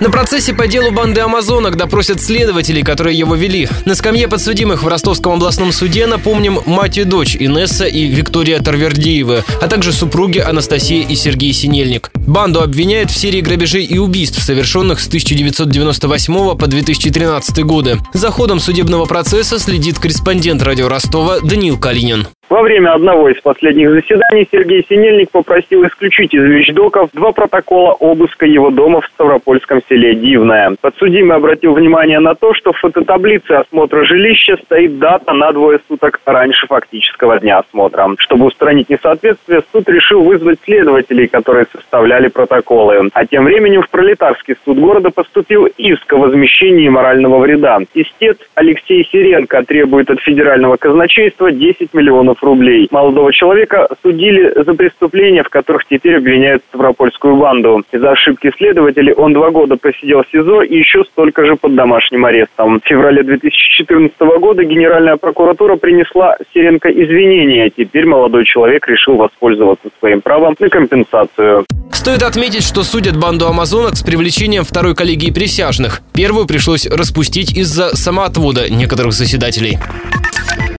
На процессе по делу банды амазонок допросят следователей, которые его вели. На скамье подсудимых в Ростовском областном суде, напомним, мать и дочь Инесса и Виктория Тарвердиевы, а также супруги Анастасия и Сергей Синельник. Банду обвиняют в серии грабежей и убийств, совершенных с 1998 по 2013 годы. За ходом судебного процесса следит корреспондент радио Ростова Даниил Калинин. Во время одного из последних заседаний Сергей Синельник попросил исключить из вещдоков два протокола обыска его дома в Ставропольском селе Дивное. Подсудимый обратил внимание на то, что в фототаблице осмотра жилища стоит дата на двое суток раньше фактического дня осмотра. Чтобы устранить несоответствие, суд решил вызвать следователей, которые составляли протоколы. А тем временем в пролетарский суд города поступил иск о возмещении морального вреда. Истец Алексей Сиренко требует от федерального казначейства 10 миллионов миллионов рублей. Молодого человека судили за преступления, в которых теперь обвиняют Ставропольскую банду. Из-за ошибки следователей он два года просидел в СИЗО и еще столько же под домашним арестом. В феврале 2014 года Генеральная прокуратура принесла Сиренко извинения. Теперь молодой человек решил воспользоваться своим правом на компенсацию. Стоит отметить, что судят банду амазонок с привлечением второй коллегии присяжных. Первую пришлось распустить из-за самоотвода некоторых заседателей.